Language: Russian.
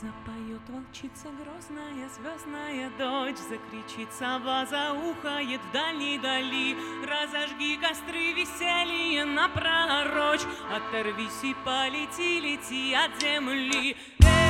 Запоет волчица грозная, звездная дочь, Закричит сова, заухает в дальней дали. Разожги костры веселье напророчь, Оторвись и полети, лети от земли. Эй!